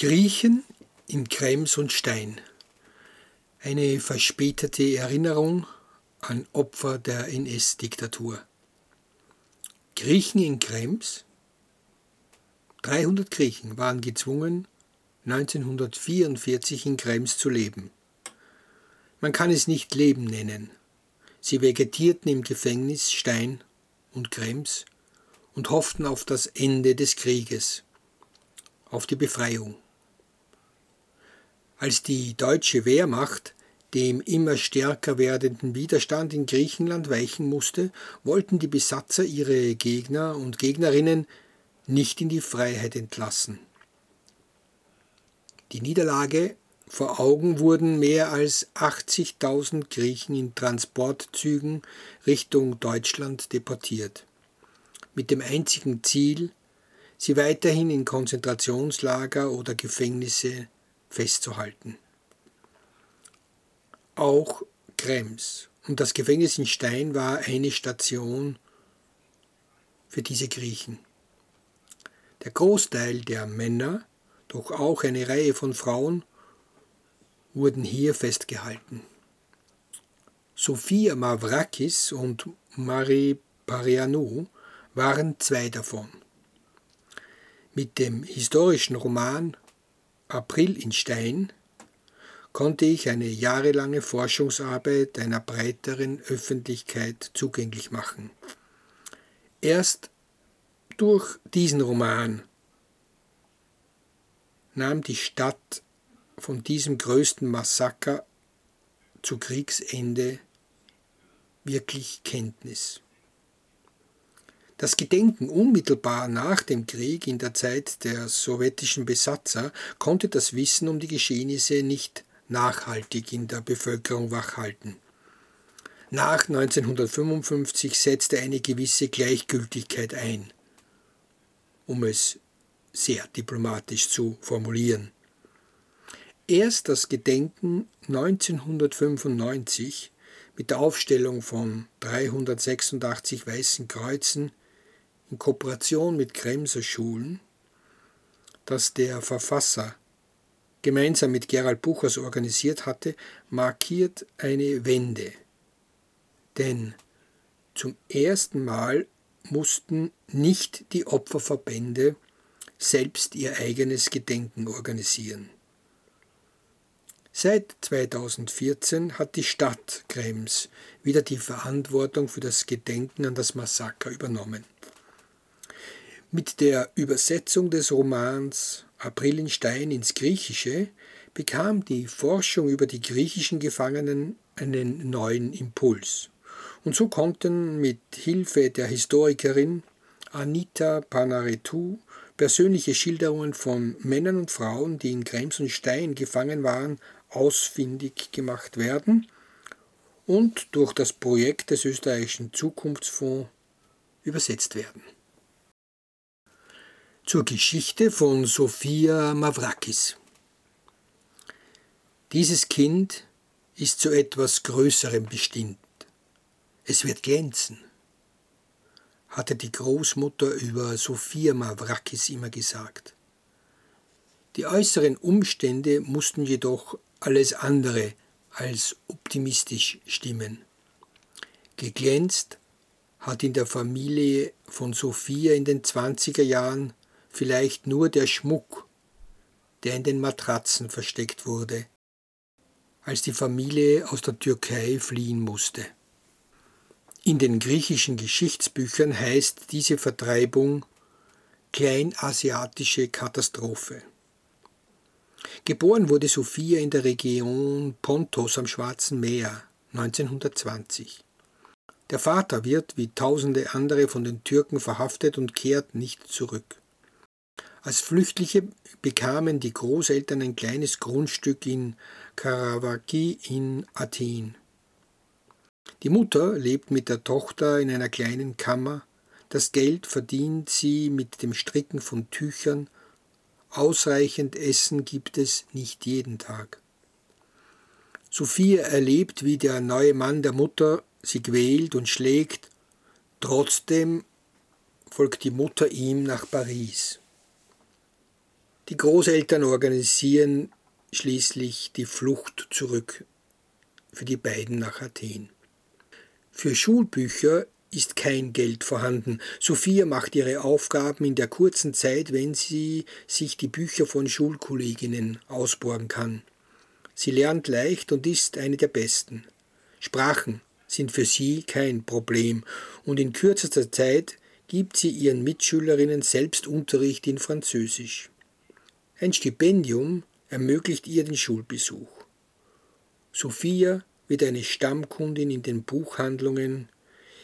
Griechen in Krems und Stein. Eine verspätete Erinnerung an Opfer der NS-Diktatur. Griechen in Krems? 300 Griechen waren gezwungen, 1944 in Krems zu leben. Man kann es nicht Leben nennen. Sie vegetierten im Gefängnis Stein und Krems und hofften auf das Ende des Krieges, auf die Befreiung. Als die deutsche Wehrmacht dem immer stärker werdenden Widerstand in Griechenland weichen musste, wollten die Besatzer ihre Gegner und Gegnerinnen nicht in die Freiheit entlassen. Die Niederlage vor Augen wurden mehr als 80.000 Griechen in Transportzügen Richtung Deutschland deportiert, mit dem einzigen Ziel, sie weiterhin in Konzentrationslager oder Gefängnisse festzuhalten. Auch Krems und das Gefängnis in Stein war eine Station für diese Griechen. Der Großteil der Männer, doch auch eine Reihe von Frauen, wurden hier festgehalten. Sophia Mavrakis und Marie Parianou waren zwei davon. Mit dem historischen Roman April in Stein konnte ich eine jahrelange Forschungsarbeit einer breiteren Öffentlichkeit zugänglich machen. Erst durch diesen Roman nahm die Stadt von diesem größten Massaker zu Kriegsende wirklich Kenntnis. Das Gedenken unmittelbar nach dem Krieg in der Zeit der sowjetischen Besatzer konnte das Wissen um die Geschehnisse nicht nachhaltig in der Bevölkerung wachhalten. Nach 1955 setzte eine gewisse Gleichgültigkeit ein, um es sehr diplomatisch zu formulieren. Erst das Gedenken 1995 mit der Aufstellung von 386 weißen Kreuzen in Kooperation mit Kremser Schulen, das der Verfasser gemeinsam mit Gerald Buchers organisiert hatte, markiert eine Wende. Denn zum ersten Mal mussten nicht die Opferverbände selbst ihr eigenes Gedenken organisieren. Seit 2014 hat die Stadt Krems wieder die Verantwortung für das Gedenken an das Massaker übernommen. Mit der Übersetzung des Romans April in Stein ins Griechische bekam die Forschung über die griechischen Gefangenen einen neuen Impuls. Und so konnten mit Hilfe der Historikerin Anita Panaretou persönliche Schilderungen von Männern und Frauen, die in Krems und Stein gefangen waren, ausfindig gemacht werden und durch das Projekt des österreichischen Zukunftsfonds übersetzt werden zur Geschichte von Sophia Mavrakis. Dieses Kind ist zu etwas Größerem bestimmt. Es wird glänzen, hatte die Großmutter über Sophia Mavrakis immer gesagt. Die äußeren Umstände mussten jedoch alles andere als optimistisch stimmen. Geglänzt hat in der Familie von Sophia in den 20er Jahren vielleicht nur der Schmuck, der in den Matratzen versteckt wurde, als die Familie aus der Türkei fliehen musste. In den griechischen Geschichtsbüchern heißt diese Vertreibung kleinasiatische Katastrophe. Geboren wurde Sophia in der Region Pontos am Schwarzen Meer 1920. Der Vater wird wie tausende andere von den Türken verhaftet und kehrt nicht zurück. Als Flüchtlinge bekamen die Großeltern ein kleines Grundstück in Karavaki in Athen. Die Mutter lebt mit der Tochter in einer kleinen Kammer. Das Geld verdient sie mit dem Stricken von Tüchern. Ausreichend Essen gibt es nicht jeden Tag. Sophia erlebt, wie der neue Mann der Mutter sie quält und schlägt. Trotzdem folgt die Mutter ihm nach Paris. Die Großeltern organisieren schließlich die Flucht zurück für die beiden nach Athen. Für Schulbücher ist kein Geld vorhanden. Sophia macht ihre Aufgaben in der kurzen Zeit, wenn sie sich die Bücher von Schulkolleginnen ausborgen kann. Sie lernt leicht und ist eine der besten. Sprachen sind für sie kein Problem und in kürzester Zeit gibt sie ihren Mitschülerinnen selbst Unterricht in Französisch. Ein Stipendium ermöglicht ihr den Schulbesuch. Sophia wird eine Stammkundin in den Buchhandlungen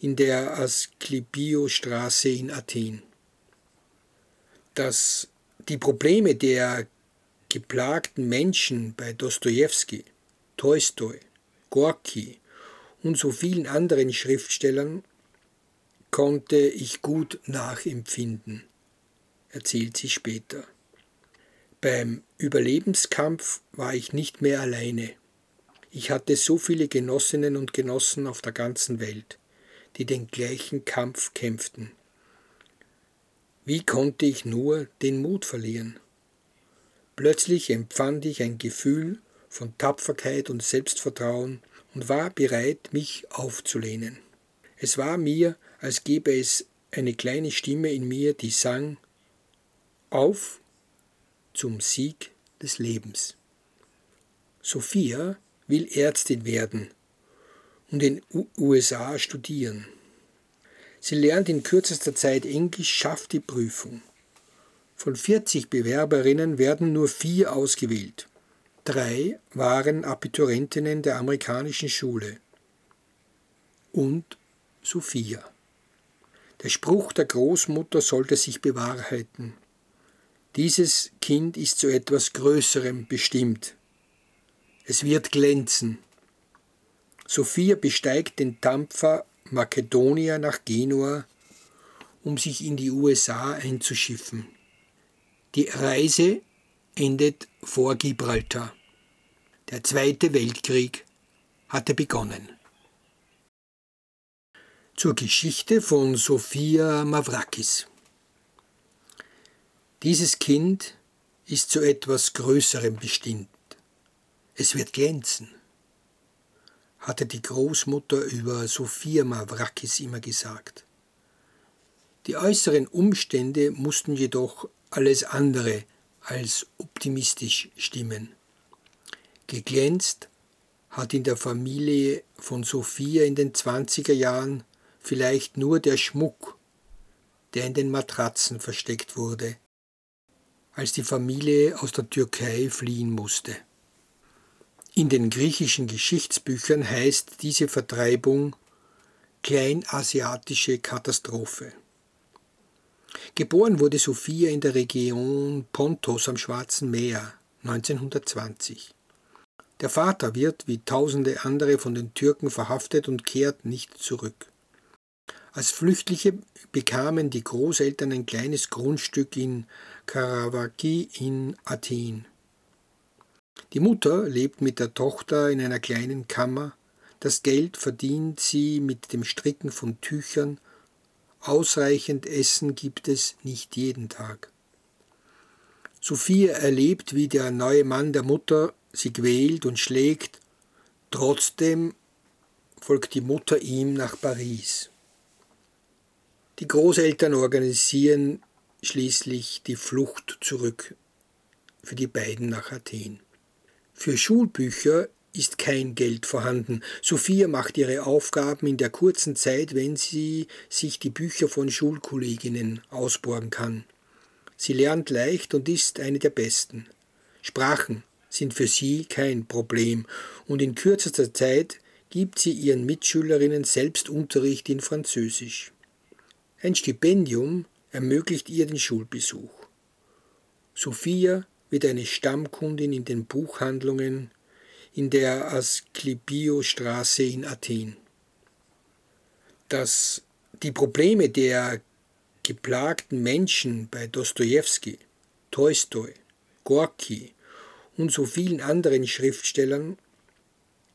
in der Asklepios-Straße in Athen. Dass die Probleme der geplagten Menschen bei Dostojewski, Tolstoi, Gorki und so vielen anderen Schriftstellern konnte ich gut nachempfinden, erzählt sie später. Beim Überlebenskampf war ich nicht mehr alleine. Ich hatte so viele Genossinnen und Genossen auf der ganzen Welt, die den gleichen Kampf kämpften. Wie konnte ich nur den Mut verlieren? Plötzlich empfand ich ein Gefühl von Tapferkeit und Selbstvertrauen und war bereit, mich aufzulehnen. Es war mir, als gäbe es eine kleine Stimme in mir, die sang Auf zum Sieg des Lebens. Sophia will Ärztin werden und in den USA studieren. Sie lernt in kürzester Zeit Englisch, schafft die Prüfung. Von 40 Bewerberinnen werden nur vier ausgewählt. Drei waren Abiturentinnen der amerikanischen Schule. Und Sophia. Der Spruch der Großmutter sollte sich bewahrheiten. Dieses Kind ist zu etwas Größerem bestimmt. Es wird glänzen. Sophia besteigt den Dampfer Makedonia nach Genua, um sich in die USA einzuschiffen. Die Reise endet vor Gibraltar. Der Zweite Weltkrieg hatte begonnen. Zur Geschichte von Sophia Mavrakis. Dieses Kind ist zu etwas Größerem bestimmt. Es wird glänzen, hatte die Großmutter über Sophia Mavrakis immer gesagt. Die äußeren Umstände mussten jedoch alles andere als optimistisch stimmen. Geglänzt hat in der Familie von Sophia in den 20er Jahren vielleicht nur der Schmuck, der in den Matratzen versteckt wurde, als die Familie aus der Türkei fliehen musste. In den griechischen Geschichtsbüchern heißt diese Vertreibung kleinasiatische Katastrophe. Geboren wurde Sophia in der Region Pontos am Schwarzen Meer 1920. Der Vater wird wie tausende andere von den Türken verhaftet und kehrt nicht zurück. Als Flüchtlinge bekamen die Großeltern ein kleines Grundstück in Karavaki in Athen. Die Mutter lebt mit der Tochter in einer kleinen Kammer. Das Geld verdient sie mit dem Stricken von Tüchern. Ausreichend Essen gibt es nicht jeden Tag. Sophia erlebt, wie der neue Mann der Mutter sie quält und schlägt. Trotzdem folgt die Mutter ihm nach Paris. Die Großeltern organisieren schließlich die Flucht zurück für die beiden nach Athen. Für Schulbücher ist kein Geld vorhanden. Sophia macht ihre Aufgaben in der kurzen Zeit, wenn sie sich die Bücher von Schulkolleginnen ausborgen kann. Sie lernt leicht und ist eine der besten. Sprachen sind für sie kein Problem und in kürzester Zeit gibt sie ihren Mitschülerinnen selbst Unterricht in Französisch. Ein Stipendium ermöglicht ihr den Schulbesuch. Sophia wird eine Stammkundin in den Buchhandlungen in der Asklepios-Straße in Athen. Dass die Probleme der geplagten Menschen bei Dostojewski, Tolstoi, Gorki und so vielen anderen Schriftstellern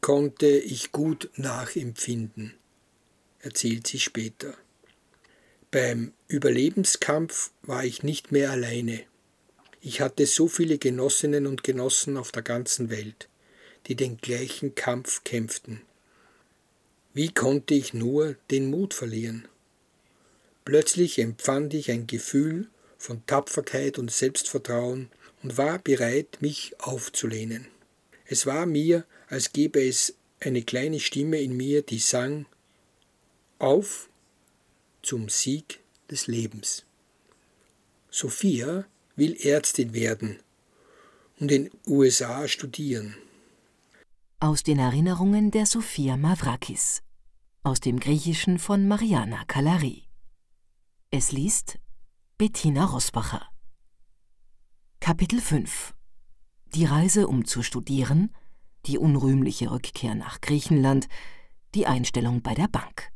konnte ich gut nachempfinden, erzählt sie später. Beim Überlebenskampf war ich nicht mehr alleine. Ich hatte so viele Genossinnen und Genossen auf der ganzen Welt, die den gleichen Kampf kämpften. Wie konnte ich nur den Mut verlieren? Plötzlich empfand ich ein Gefühl von Tapferkeit und Selbstvertrauen und war bereit, mich aufzulehnen. Es war mir, als gäbe es eine kleine Stimme in mir, die sang Auf zum Sieg des Lebens. Sophia will Ärztin werden und in USA studieren. Aus den Erinnerungen der Sophia Mavrakis. Aus dem Griechischen von Mariana Kalari. Es liest Bettina Rosbacher. Kapitel 5 Die Reise, um zu studieren, die unrühmliche Rückkehr nach Griechenland, die Einstellung bei der Bank.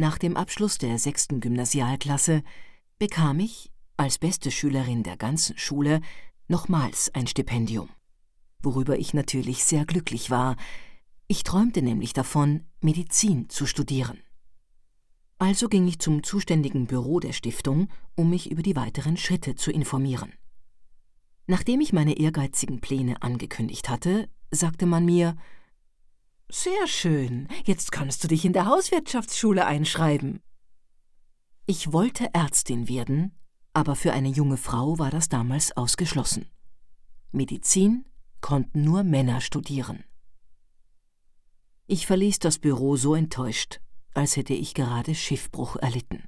Nach dem Abschluss der sechsten Gymnasialklasse bekam ich, als beste Schülerin der ganzen Schule, nochmals ein Stipendium, worüber ich natürlich sehr glücklich war. Ich träumte nämlich davon, Medizin zu studieren. Also ging ich zum zuständigen Büro der Stiftung, um mich über die weiteren Schritte zu informieren. Nachdem ich meine ehrgeizigen Pläne angekündigt hatte, sagte man mir Sehr schön, jetzt kannst du dich in der Hauswirtschaftsschule einschreiben. Ich wollte Ärztin werden, aber für eine junge Frau war das damals ausgeschlossen. Medizin konnten nur Männer studieren. Ich verließ das Büro so enttäuscht, als hätte ich gerade Schiffbruch erlitten.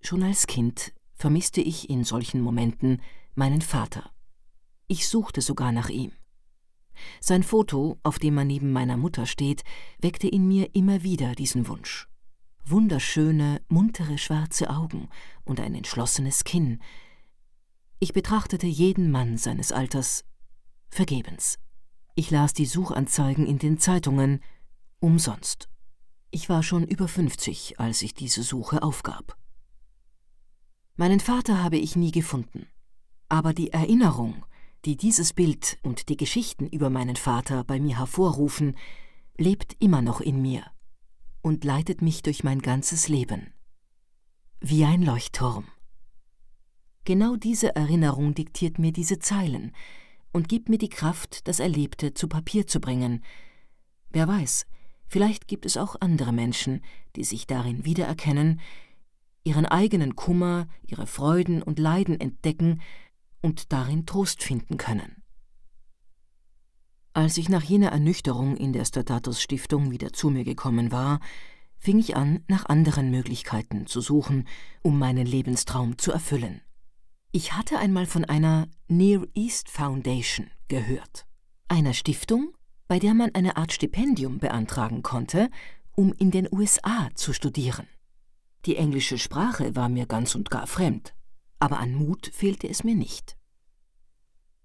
Schon als Kind vermisste ich in solchen Momenten meinen Vater. Ich suchte sogar nach ihm. Sein Foto, auf dem er neben meiner Mutter steht, weckte in mir immer wieder diesen Wunsch. Wunderschöne, muntere schwarze Augen und ein entschlossenes Kinn. Ich betrachtete jeden Mann seines Alters vergebens. Ich las die Suchanzeigen in den Zeitungen umsonst. Ich war schon über 50, als ich diese Suche aufgab. Meinen Vater habe ich nie gefunden, aber die Erinnerung, die dieses Bild und die Geschichten über meinen Vater bei mir hervorrufen, lebt immer noch in mir und leitet mich durch mein ganzes Leben. Wie ein Leuchtturm. Genau diese Erinnerung diktiert mir diese Zeilen und gibt mir die Kraft, das Erlebte zu Papier zu bringen. Wer weiß, Vielleicht gibt es auch andere Menschen, die sich darin wiedererkennen, ihren eigenen Kummer, ihre Freuden und Leiden entdecken und darin Trost finden können. Als ich nach jener Ernüchterung in der Statatus Stiftung wieder zu mir gekommen war, fing ich an, nach anderen Möglichkeiten zu suchen, um meinen Lebenstraum zu erfüllen. Ich hatte einmal von einer Near East Foundation gehört, einer Stiftung, bei der man eine Art Stipendium beantragen konnte, um in den USA zu studieren. Die englische Sprache war mir ganz und gar fremd, aber an Mut fehlte es mir nicht.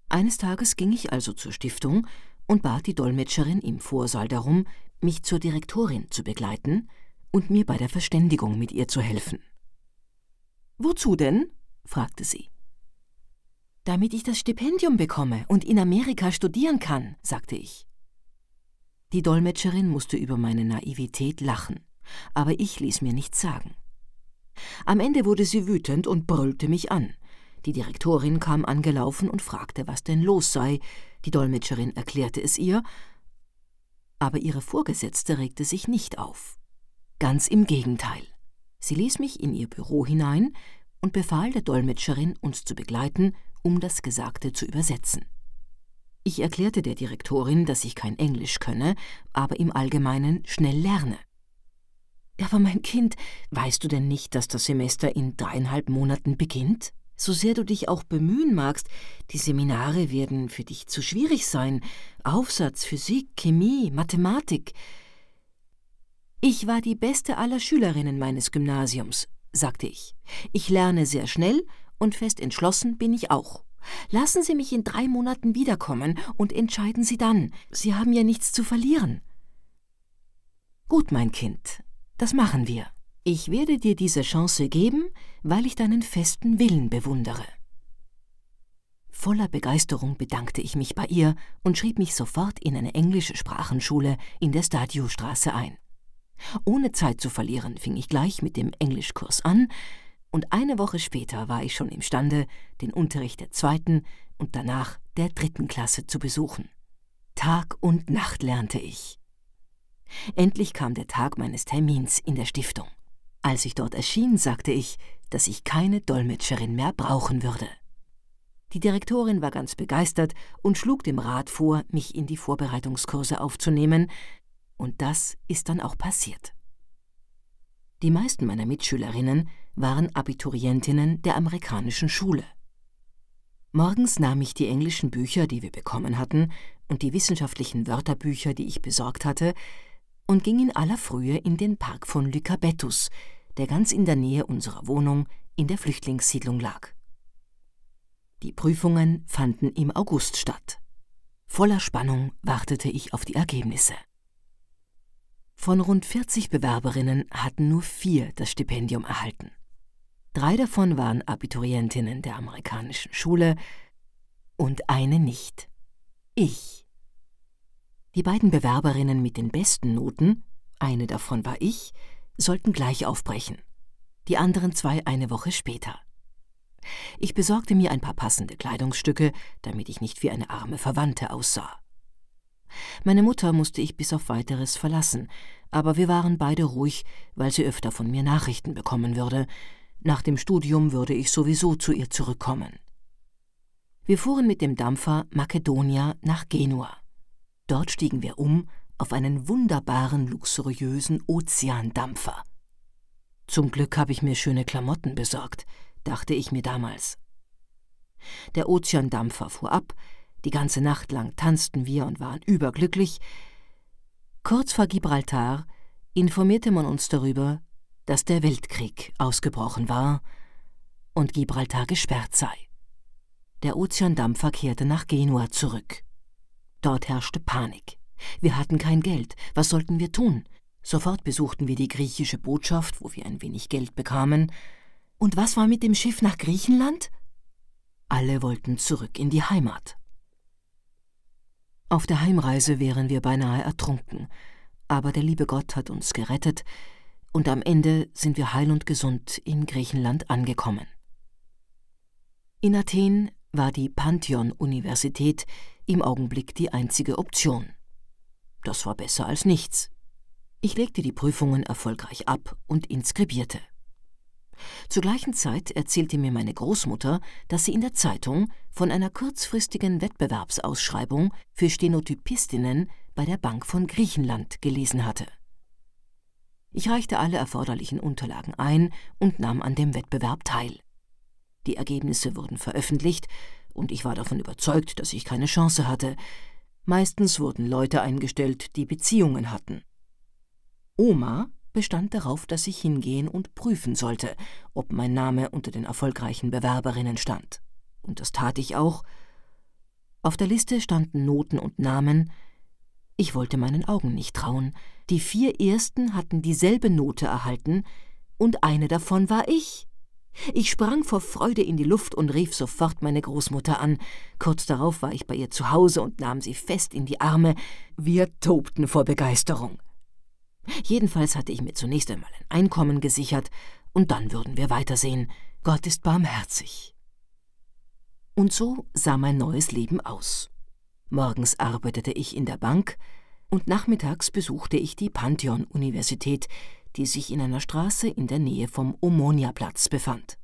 Eines Tages ging ich also zur Stiftung und bat die Dolmetscherin im Vorsaal darum, mich zur Direktorin zu begleiten und mir bei der Verständigung mit ihr zu helfen. Wozu denn? fragte sie. Damit ich das Stipendium bekomme und in Amerika studieren kann, sagte ich. Die Dolmetscherin musste über meine Naivität lachen, aber ich ließ mir nichts sagen. Am Ende wurde sie wütend und brüllte mich an. Die Direktorin kam angelaufen und fragte, was denn los sei. Die Dolmetscherin erklärte es ihr, aber ihre Vorgesetzte regte sich nicht auf. Ganz im Gegenteil. Sie ließ mich in ihr Büro hinein und befahl der Dolmetscherin, uns zu begleiten, um das Gesagte zu übersetzen. Ich erklärte der Direktorin, dass ich kein Englisch könne, aber im Allgemeinen schnell lerne. Aber mein Kind, weißt du denn nicht, dass das Semester in dreieinhalb Monaten beginnt? So sehr du dich auch bemühen magst, die Seminare werden für dich zu schwierig sein. Aufsatz, Physik, Chemie, Mathematik. Ich war die beste aller Schülerinnen meines Gymnasiums, sagte ich. Ich lerne sehr schnell und fest entschlossen bin ich auch. Lassen Sie mich in drei Monaten wiederkommen und entscheiden Sie dann. Sie haben ja nichts zu verlieren. Gut, mein Kind, das machen wir. Ich werde dir diese Chance geben, weil ich deinen festen Willen bewundere. Voller Begeisterung bedankte ich mich bei ihr und schrieb mich sofort in eine englische Sprachenschule in der Stadiostraße ein. Ohne Zeit zu verlieren fing ich gleich mit dem Englischkurs an, und eine Woche später war ich schon imstande, den Unterricht der zweiten und danach der dritten Klasse zu besuchen. Tag und Nacht lernte ich. Endlich kam der Tag meines Termins in der Stiftung. Als ich dort erschien, sagte ich, dass ich keine Dolmetscherin mehr brauchen würde. Die Direktorin war ganz begeistert und schlug dem Rat vor, mich in die Vorbereitungskurse aufzunehmen, und das ist dann auch passiert. Die meisten meiner Mitschülerinnen waren Abiturientinnen der amerikanischen Schule. Morgens nahm ich die englischen Bücher, die wir bekommen hatten, und die wissenschaftlichen Wörterbücher, die ich besorgt hatte, und ging in aller Frühe in den Park von Lycabettus, der ganz in der Nähe unserer Wohnung in der Flüchtlingssiedlung lag. Die Prüfungen fanden im August statt. Voller Spannung wartete ich auf die Ergebnisse. Von rund 40 Bewerberinnen hatten nur vier das Stipendium erhalten. Drei davon waren Abiturientinnen der amerikanischen Schule und eine nicht. Ich. Die beiden Bewerberinnen mit den besten Noten, eine davon war ich, sollten gleich aufbrechen, die anderen zwei eine Woche später. Ich besorgte mir ein paar passende Kleidungsstücke, damit ich nicht wie eine arme Verwandte aussah. Meine Mutter musste ich bis auf weiteres verlassen, aber wir waren beide ruhig, weil sie öfter von mir Nachrichten bekommen würde. Nach dem Studium würde ich sowieso zu ihr zurückkommen. Wir fuhren mit dem Dampfer Makedonia nach Genua. Dort stiegen wir um auf einen wunderbaren, luxuriösen Ozeandampfer. Zum Glück habe ich mir schöne Klamotten besorgt, dachte ich mir damals. Der Ozeandampfer fuhr ab, die ganze Nacht lang tanzten wir und waren überglücklich. Kurz vor Gibraltar informierte man uns darüber, dass der Weltkrieg ausgebrochen war und Gibraltar gesperrt sei. Der Ozeandampfer kehrte nach Genua zurück. Dort herrschte Panik. Wir hatten kein Geld. Was sollten wir tun? Sofort besuchten wir die griechische Botschaft, wo wir ein wenig Geld bekamen. Und was war mit dem Schiff nach Griechenland? Alle wollten zurück in die Heimat. Auf der Heimreise wären wir beinahe ertrunken, aber der liebe Gott hat uns gerettet, und am Ende sind wir heil und gesund in Griechenland angekommen. In Athen war die Pantheon-Universität im Augenblick die einzige Option. Das war besser als nichts. Ich legte die Prüfungen erfolgreich ab und inskribierte. Zur gleichen Zeit erzählte mir meine Großmutter, dass sie in der Zeitung von einer kurzfristigen Wettbewerbsausschreibung für Stenotypistinnen bei der Bank von Griechenland gelesen hatte. Ich reichte alle erforderlichen Unterlagen ein und nahm an dem Wettbewerb teil. Die Ergebnisse wurden veröffentlicht, und ich war davon überzeugt, dass ich keine Chance hatte. Meistens wurden Leute eingestellt, die Beziehungen hatten. Oma bestand darauf, dass ich hingehen und prüfen sollte, ob mein Name unter den erfolgreichen Bewerberinnen stand. Und das tat ich auch. Auf der Liste standen Noten und Namen. Ich wollte meinen Augen nicht trauen. Die vier ersten hatten dieselbe Note erhalten, und eine davon war ich. Ich sprang vor Freude in die Luft und rief sofort meine Großmutter an. Kurz darauf war ich bei ihr zu Hause und nahm sie fest in die Arme. Wir tobten vor Begeisterung. Jedenfalls hatte ich mir zunächst einmal ein Einkommen gesichert, und dann würden wir weitersehen. Gott ist barmherzig. Und so sah mein neues Leben aus. Morgens arbeitete ich in der Bank, und nachmittags besuchte ich die Pantheon-Universität, die sich in einer Straße in der Nähe vom Omonia-Platz befand.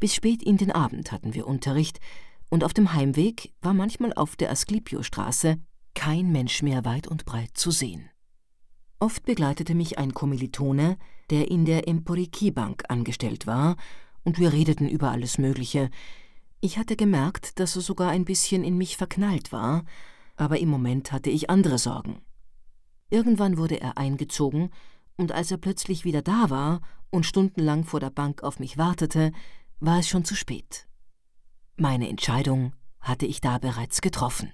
Bis spät in den Abend hatten wir Unterricht, und auf dem Heimweg war manchmal auf der Asklepio-Straße kein Mensch mehr weit und breit zu sehen. Oft begleitete mich ein Kommilitone, der in der Emporiki-Bank angestellt war, und wir redeten über alles Mögliche. Ich hatte gemerkt, dass er sogar ein bisschen in mich verknallt war, aber im Moment hatte ich andere Sorgen. Irgendwann wurde er eingezogen, und als er plötzlich wieder da war und stundenlang vor der Bank auf mich wartete, war es schon zu spät. Meine Entscheidung hatte ich da bereits getroffen.